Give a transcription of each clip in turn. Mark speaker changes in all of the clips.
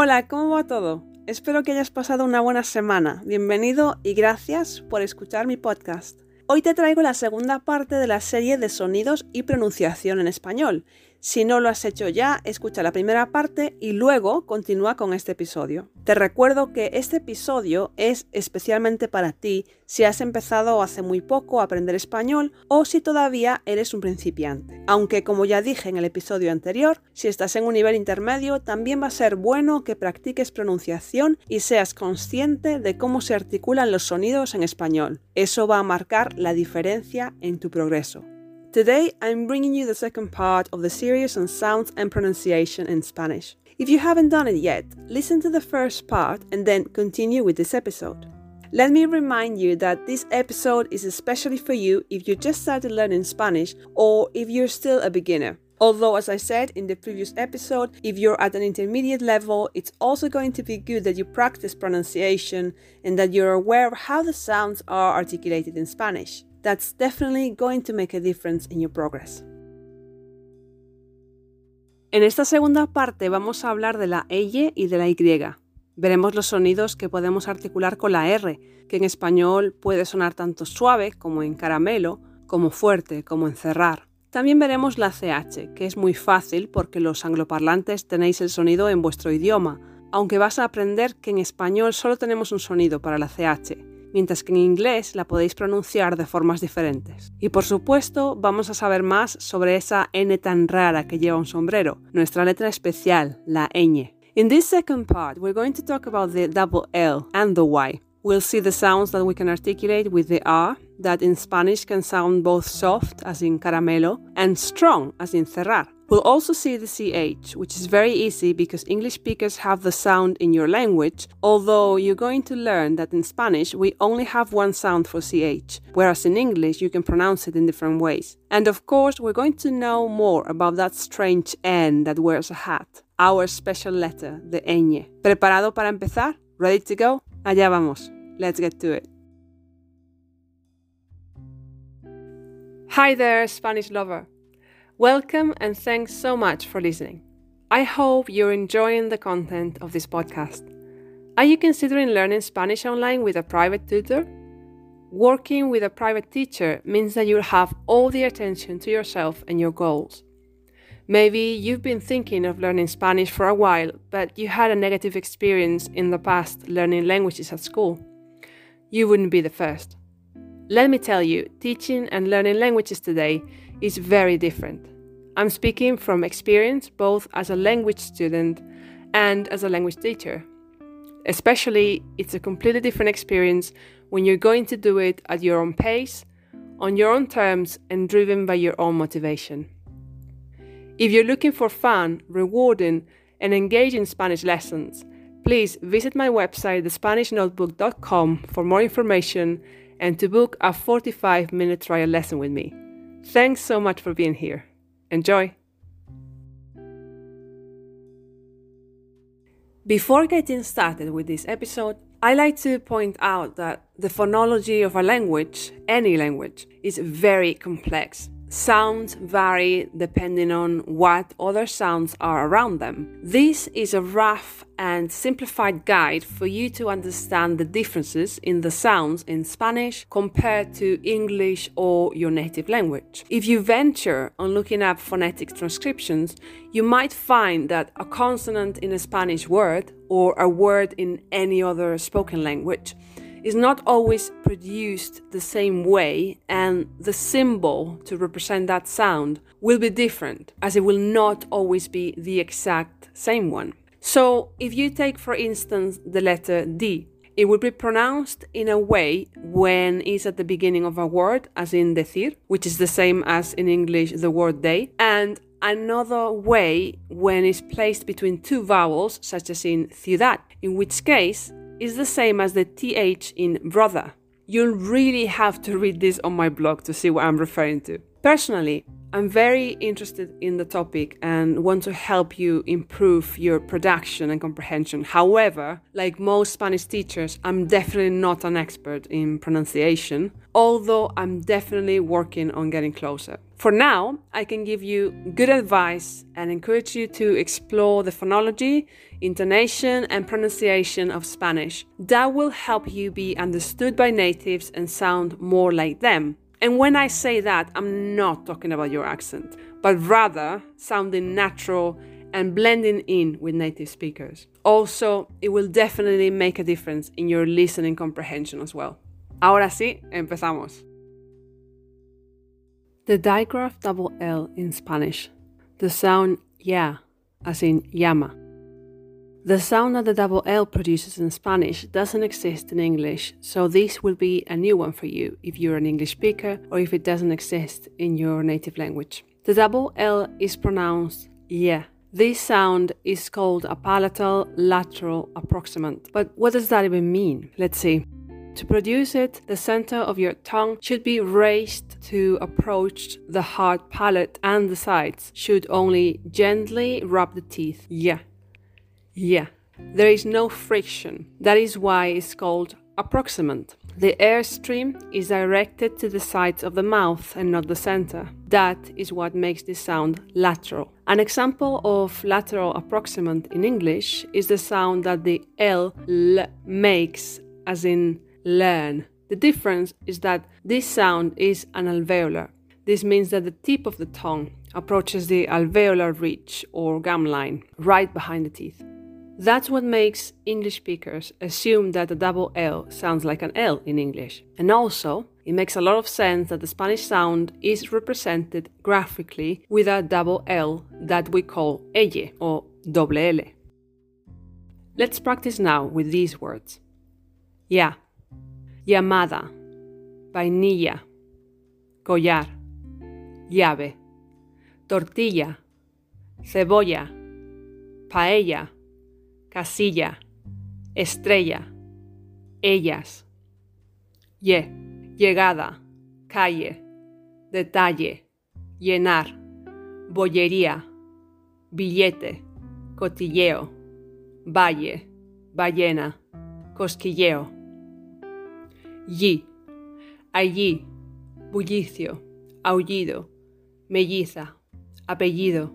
Speaker 1: Hola, ¿cómo va todo? Espero que hayas pasado una buena semana. Bienvenido y gracias por escuchar mi podcast. Hoy te traigo la segunda parte de la serie de sonidos y pronunciación en español. Si no lo has hecho ya, escucha la primera parte y luego continúa con este episodio. Te recuerdo que este episodio es especialmente para ti si has empezado hace muy poco a aprender español o si todavía eres un principiante. Aunque como ya dije en el episodio anterior, si estás en un nivel intermedio, también va a ser bueno que practiques pronunciación y seas consciente de cómo se articulan los sonidos en español. Eso va a marcar la diferencia en tu progreso. Today, I'm bringing you the second part of the series on sounds and pronunciation in Spanish. If you haven't done it yet, listen to the first part and then continue with this episode. Let me remind you that this episode is especially for you if you just started learning Spanish or if you're still a beginner. Although, as I said in the previous episode, if you're at an intermediate level, it's also going to be good that you practice pronunciation and that you're aware of how the sounds are articulated in Spanish. That's definitely going to make a difference in your progress. En esta segunda parte vamos a hablar de la L y de la Y. Veremos los sonidos que podemos articular con la R, que en español puede sonar tanto suave como en caramelo, como fuerte como en cerrar. También veremos la CH, que es muy fácil porque los angloparlantes tenéis el sonido en vuestro idioma, aunque vas a aprender que en español solo tenemos un sonido para la CH, mientras que en inglés la podéis pronunciar de formas diferentes. Y por supuesto, vamos a saber más sobre esa N tan rara que lleva un sombrero, nuestra letra especial, la ñ. In this second part, we're going to talk about the double L and the Y. We'll see the sounds that we can articulate with the R, that in Spanish can sound both soft, as in caramelo, and strong, as in cerrar. We'll also see the CH, which is very easy because English speakers have the sound in your language, although you're going to learn that in Spanish we only have one sound for CH, whereas in English you can pronounce it in different ways. And of course, we're going to know more about that strange N that wears a hat, our special letter, the ñ. ¿Preparado para empezar? Ready to go? Allá vamos. Let's get to it. Hi there, Spanish lover. Welcome and thanks so much for listening. I hope you're enjoying the content of this podcast. Are you considering learning Spanish online with a private tutor? Working with a private teacher means that you'll have all the attention to yourself and your goals. Maybe you've been thinking of learning Spanish for a while, but you had a negative experience in the past learning languages at school. You wouldn't be the first. Let me tell you, teaching and learning languages today is very different. I'm speaking from experience both as a language student and as a language teacher. Especially, it's a completely different experience when you're going to do it at your own pace, on your own terms, and driven by your own motivation. If you're looking for fun, rewarding, and engaging Spanish lessons, please visit my website, thespanishnotebook.com, for more information and to book a 45 minute trial lesson with me. Thanks so much for being here. Enjoy! Before getting started with this episode, I like to point out that the phonology of a language, any language, is very complex Sounds vary depending on what other sounds are around them. This is a rough and simplified guide for you to understand the differences in the sounds in Spanish compared to English or your native language. If you venture on looking up phonetic transcriptions, you might find that a consonant in a Spanish word or a word in any other spoken language is not always produced the same way, and the symbol to represent that sound will be different, as it will not always be the exact same one. So, if you take, for instance, the letter D, it will be pronounced in a way when it's at the beginning of a word, as in decir, which is the same as in English the word day, and another way when it's placed between two vowels, such as in ciudad, in which case is the same as the th in brother. You'll really have to read this on my blog to see what I'm referring to. Personally, I'm very interested in the topic and want to help you improve your production and comprehension. However, like most Spanish teachers, I'm definitely not an expert in pronunciation, although I'm definitely working on getting closer. For now, I can give you good advice and encourage you to explore the phonology, intonation, and pronunciation of Spanish. That will help you be understood by natives and sound more like them. And when I say that, I'm not talking about your accent, but rather sounding natural and blending in with native speakers. Also, it will definitely make a difference in your listening comprehension as well. Ahora sí, empezamos. The digraph double L in Spanish. The sound ya, as in llama. The sound that the double L produces in Spanish doesn't exist in English, so this will be a new one for you if you're an English speaker or if it doesn't exist in your native language. The double L is pronounced yeah. This sound is called a palatal lateral approximant. But what does that even mean? Let's see. To produce it, the center of your tongue should be raised to approach the hard palate, and the sides should only gently rub the teeth. Yeah. Yeah. There is no friction. That is why it's called approximant. The airstream is directed to the sides of the mouth and not the center. That is what makes this sound lateral. An example of lateral approximant in English is the sound that the L, L makes, as in learn. The difference is that this sound is an alveolar. This means that the tip of the tongue approaches the alveolar ridge or gum line right behind the teeth. That's what makes English speakers assume that the double L sounds like an L in English. And also, it makes a lot of sense that the Spanish sound is represented graphically with a double L that we call elle or doble L. Let's practice now with these words. Ya, llamada, vainilla, collar, llave, tortilla, cebolla, paella, casilla, estrella, ellas, ye, llegada, calle, detalle, llenar, bollería, billete, cotilleo, valle, ballena, cosquilleo. Yi, allí, bullicio, aullido, melliza, apellido,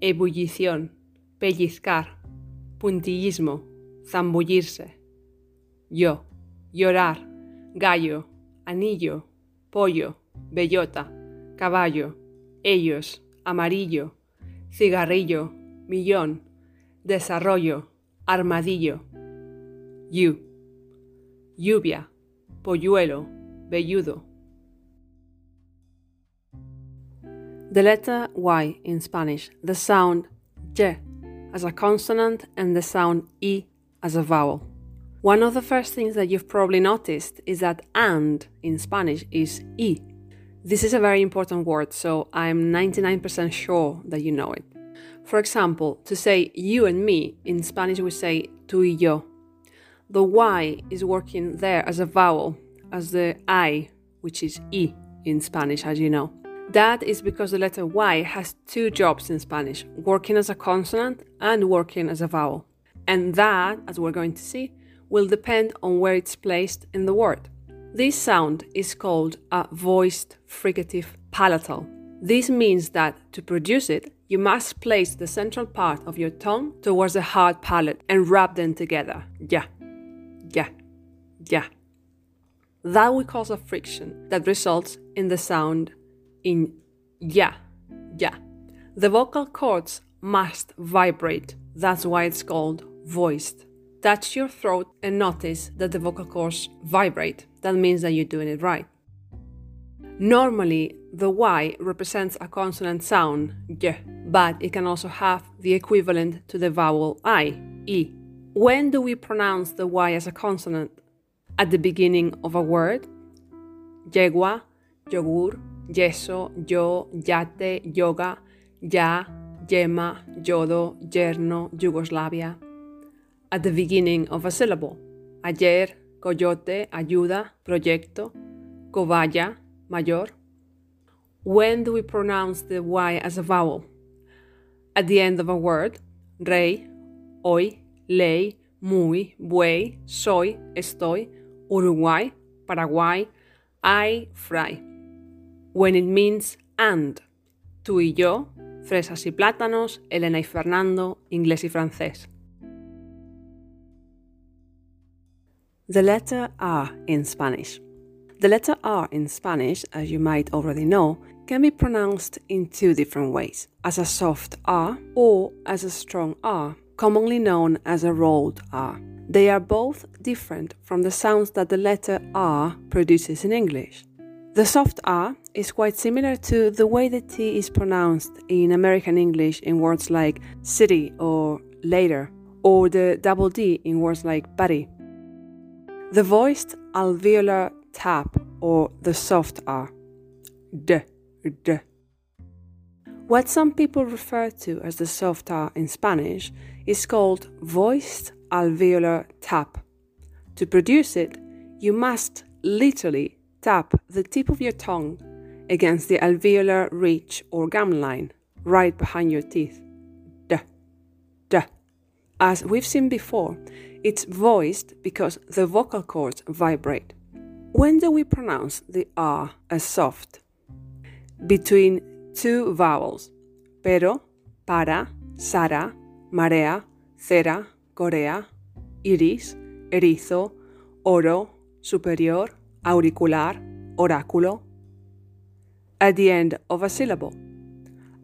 Speaker 1: ebullición, pellizcar, puntillismo, zambullirse, yo, llorar, gallo, anillo, pollo, bellota, caballo, ellos, amarillo, cigarrillo, millón, desarrollo, armadillo, you. Lluvia, polluelo, velludo. The letter Y in Spanish, the sound Y as a consonant and the sound E as a vowel. One of the first things that you've probably noticed is that and in Spanish is E. This is a very important word, so I'm 99% sure that you know it. For example, to say you and me, in Spanish we say tú y yo. The Y is working there as a vowel, as the I, which is E in Spanish, as you know. That is because the letter Y has two jobs in Spanish working as a consonant and working as a vowel. And that, as we're going to see, will depend on where it's placed in the word. This sound is called a voiced fricative palatal. This means that to produce it, you must place the central part of your tongue towards the hard palate and rub them together. Yeah yeah, yeah. That will cause a friction that results in the sound in yeah, yeah. The vocal cords must vibrate. That's why it's called voiced. Touch your throat and notice that the vocal cords vibrate. That means that you're doing it right. Normally, the Y represents a consonant sound, y, but it can also have the equivalent to the vowel I, I, when do we pronounce the Y as a consonant? At the beginning of a word? Yegua, yogur, yeso, yo, yate, yoga, ya, yema, yodo, yerno, Yugoslavia. At the beginning of a syllable. Ayer, coyote, ayuda, proyecto, cobaya, mayor. When do we pronounce the Y as a vowel? At the end of a word, rey, hoy, ley, muy, buey, soy, estoy, Uruguay, Paraguay, I, fry. When it means and, tú y yo, fresas y plátanos, Elena y Fernando, inglés y francés. The letter R in Spanish. The letter R in Spanish, as you might already know, can be pronounced in two different ways as a soft R or as a strong R, commonly known as a rolled R. They are both different from the sounds that the letter R produces in English. The soft R is quite similar to the way the T is pronounced in American English in words like city or later, or the double D in words like buddy. The voiced alveolar tap or the soft R. D, D. What some people refer to as the soft R in Spanish is called voiced alveolar tap. To produce it, you must literally tap the tip of your tongue against the alveolar ridge or gum line right behind your teeth. D, D. As we've seen before, it's voiced because the vocal cords vibrate. When do we pronounce the R as soft? Between two vowels, pero, para, Sara, marea, cera, corea, iris, erizo, oro, superior, auricular, oráculo. At the end of a syllable.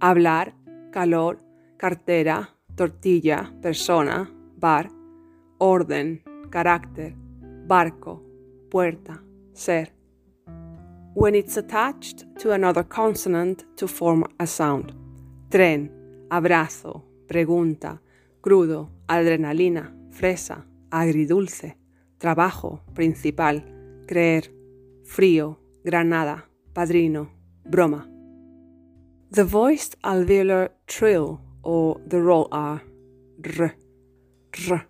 Speaker 1: Hablar, calor, cartera, tortilla, persona, bar, orden, carácter, barco, puerta, ser. When it's attached to another consonant to form a sound. Tren, abrazo, pregunta, crudo, adrenalina, fresa, agridulce, trabajo, principal, creer, frío, granada, padrino, broma. The voiced alveolar trill or the roll R, r, r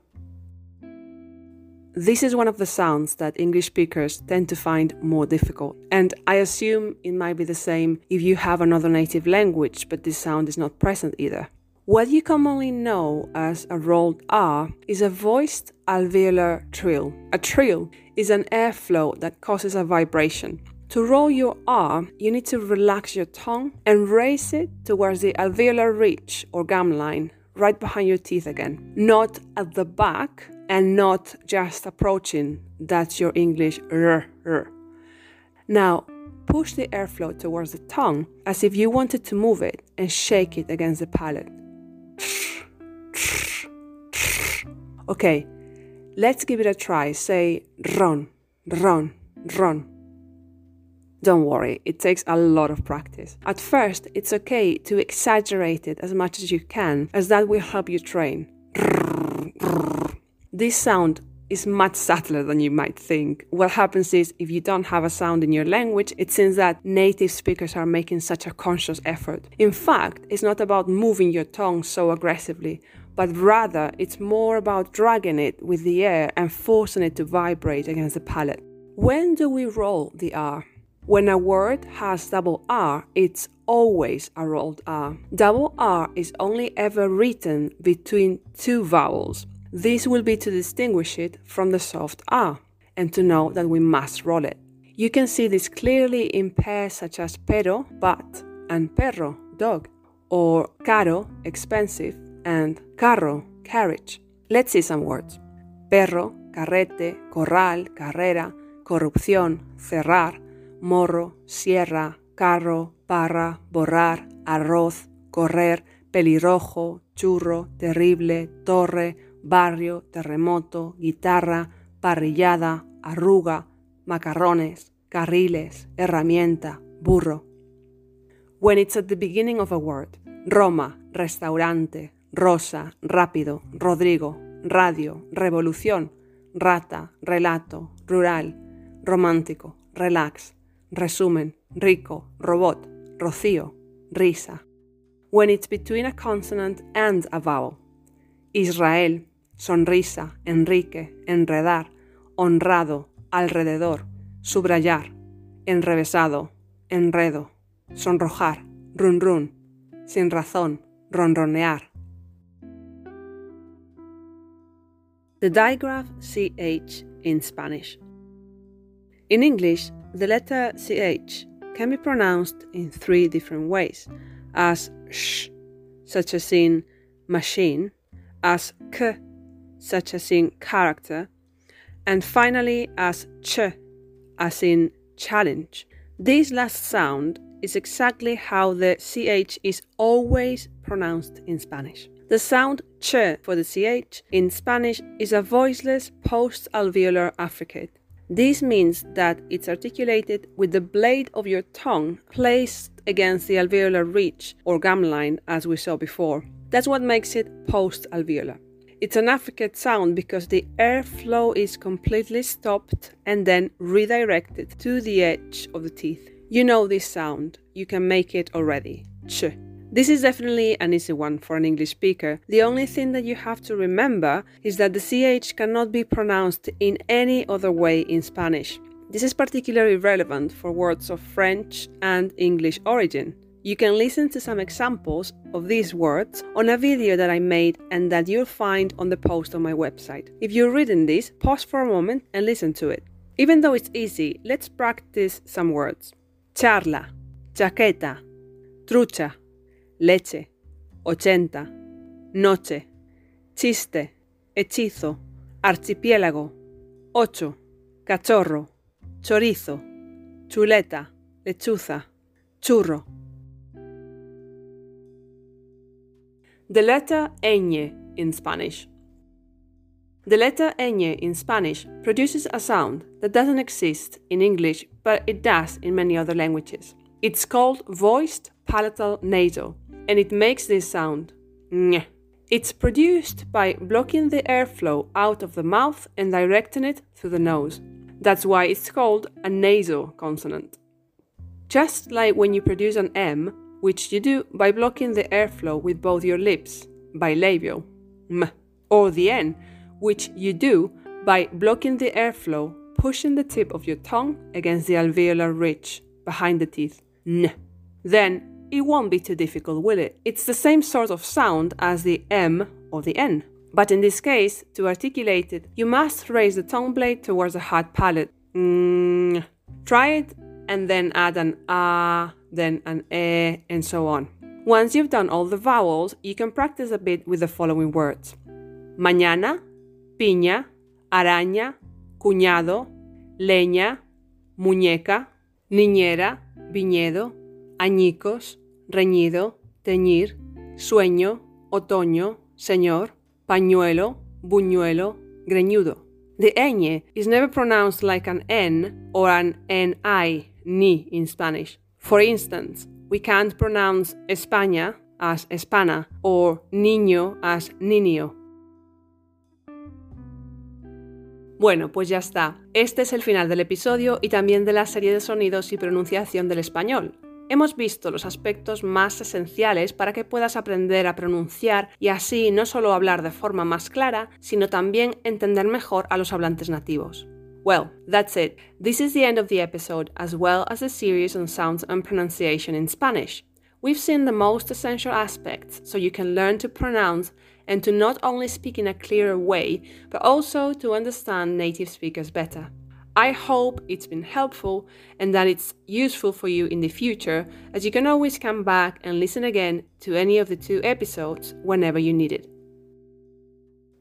Speaker 1: this is one of the sounds that English speakers tend to find more difficult, and I assume it might be the same if you have another native language, but this sound is not present either. What you commonly know as a rolled R is a voiced alveolar trill. A trill is an airflow that causes a vibration. To roll your R, you need to relax your tongue and raise it towards the alveolar ridge or gum line, right behind your teeth again. Not at the back, and not just approaching. That's your English. R, r. Now, push the airflow towards the tongue as if you wanted to move it and shake it against the palate. Okay, let's give it a try. Say run, run, run. Don't worry, it takes a lot of practice. At first, it's okay to exaggerate it as much as you can, as that will help you train. This sound is much subtler than you might think. What happens is if you don't have a sound in your language, it seems that native speakers are making such a conscious effort. In fact, it's not about moving your tongue so aggressively, but rather it's more about dragging it with the air and forcing it to vibrate against the palate. When do we roll the R? When a word has double R, it's always a rolled R. Double R is only ever written between two vowels. This will be to distinguish it from the soft R and to know that we must roll it. You can see this clearly in pairs such as pero, but, and perro, dog, or caro, expensive, and carro, carriage. Let's see some words. Perro, carrete, corral, carrera, corrupción, cerrar, morro, sierra, carro, parra, borrar, arroz, correr, pelirrojo, churro, terrible, torre, barrio, terremoto, guitarra, parrillada, arruga, macarrones, carriles, herramienta, burro. When it's at the beginning of a word, Roma, restaurante, rosa, rápido, Rodrigo, radio, revolución, rata, relato, rural, romántico, relax, resumen, rico, robot, rocío, risa. When it's between a consonant and a vowel, Israel, sonrisa, Enrique, enredar, honrado, alrededor, subrayar, enrevesado, enredo, sonrojar, run run, sin razón, ronronear. The digraph CH in Spanish. In English, the letter CH can be pronounced in three different ways as sh, such as in machine, as k, such as in character, and finally as ch, as in challenge. This last sound is exactly how the ch is always pronounced in Spanish. The sound ch for the ch in Spanish is a voiceless post alveolar affricate. This means that it's articulated with the blade of your tongue placed against the alveolar ridge or gum line as we saw before. That's what makes it post alveolar. It's an affricate sound because the airflow is completely stopped and then redirected to the edge of the teeth. You know this sound, you can make it already. Ch. This is definitely an easy one for an English speaker. The only thing that you have to remember is that the CH cannot be pronounced in any other way in Spanish. This is particularly relevant for words of French and English origin. You can listen to some examples of these words on a video that I made and that you'll find on the post on my website. If you're reading this, pause for a moment and listen to it. Even though it's easy, let's practice some words. Charla, chaqueta, trucha, leche, ochenta, noche, chiste, hechizo, archipiélago, ocho, cachorro, chorizo, chuleta, lechuza, churro. The letter ñ in Spanish. The letter ñ in Spanish produces a sound that doesn't exist in English, but it does in many other languages. It's called voiced palatal nasal, and it makes this sound ñ. It's produced by blocking the airflow out of the mouth and directing it through the nose. That's why it's called a nasal consonant. Just like when you produce an M, which you do by blocking the airflow with both your lips, bilabial, m, or the N, which you do by blocking the airflow, pushing the tip of your tongue against the alveolar ridge behind the teeth, n. Then it won't be too difficult, will it? It's the same sort of sound as the M or the N. But in this case, to articulate it, you must raise the tongue blade towards the hard palate. Mm. Try it and then add an ah, then an e, and so on. Once you've done all the vowels, you can practice a bit with the following words mañana, piña, araña, cuñado, leña, muñeca, niñera, viñedo, añicos, reñido, teñir, sueño, otoño, señor, pañuelo, buñuelo, greñudo. The ñ is never pronounced like an N or an NI, ni in Spanish. For instance, we can't pronounce España as Espana or niño as niño. Bueno, pues ya está. Este es el final del episodio y también de la serie de sonidos y pronunciación del español. Hemos visto los aspectos más esenciales para que puedas aprender a pronunciar y así no solo hablar de forma más clara, sino también entender mejor a los hablantes nativos. Well, that's it. This is the end of the episode, as well as the series on sounds and pronunciation in Spanish. We've seen the most essential aspects so you can learn to pronounce and to not only speak in a clearer way, but also to understand native speakers better. I hope it's been helpful and that it's useful for you in the future, as you can always come back and listen again to any of the two episodes whenever you need it.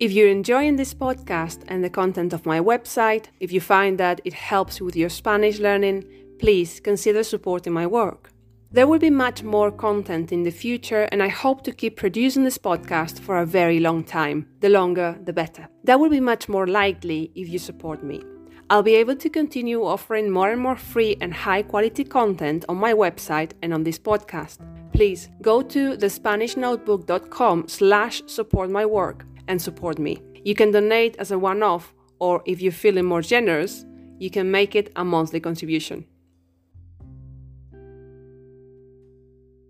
Speaker 1: If you're enjoying this podcast and the content of my website, if you find that it helps with your Spanish learning, please consider supporting my work. There will be much more content in the future, and I hope to keep producing this podcast for a very long time. The longer, the better. That will be much more likely if you support me. I'll be able to continue offering more and more free and high quality content on my website and on this podcast. Please go to thespanishnotebook.com slash support my work and support me. You can donate as a one-off or if you're feeling more generous, you can make it a monthly contribution.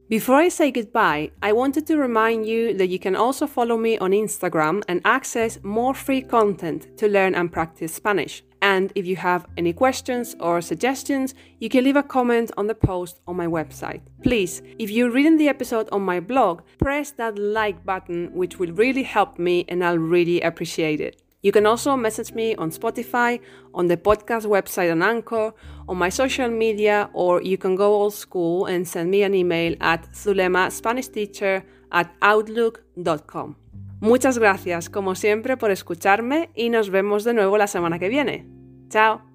Speaker 1: Before I say goodbye, I wanted to remind you that you can also follow me on Instagram and access more free content to learn and practice Spanish. And if you have any questions or suggestions, you can leave a comment on the post on my website. Please, if you're reading the episode on my blog, press that like button, which will really help me and I'll really appreciate it. You can also message me on Spotify, on the podcast website on Anchor, on my social media, or you can go old school and send me an email at zulemaspanishteacher at outlook.com. Muchas gracias, como siempre, por escucharme y nos vemos de nuevo la semana que viene. Chao.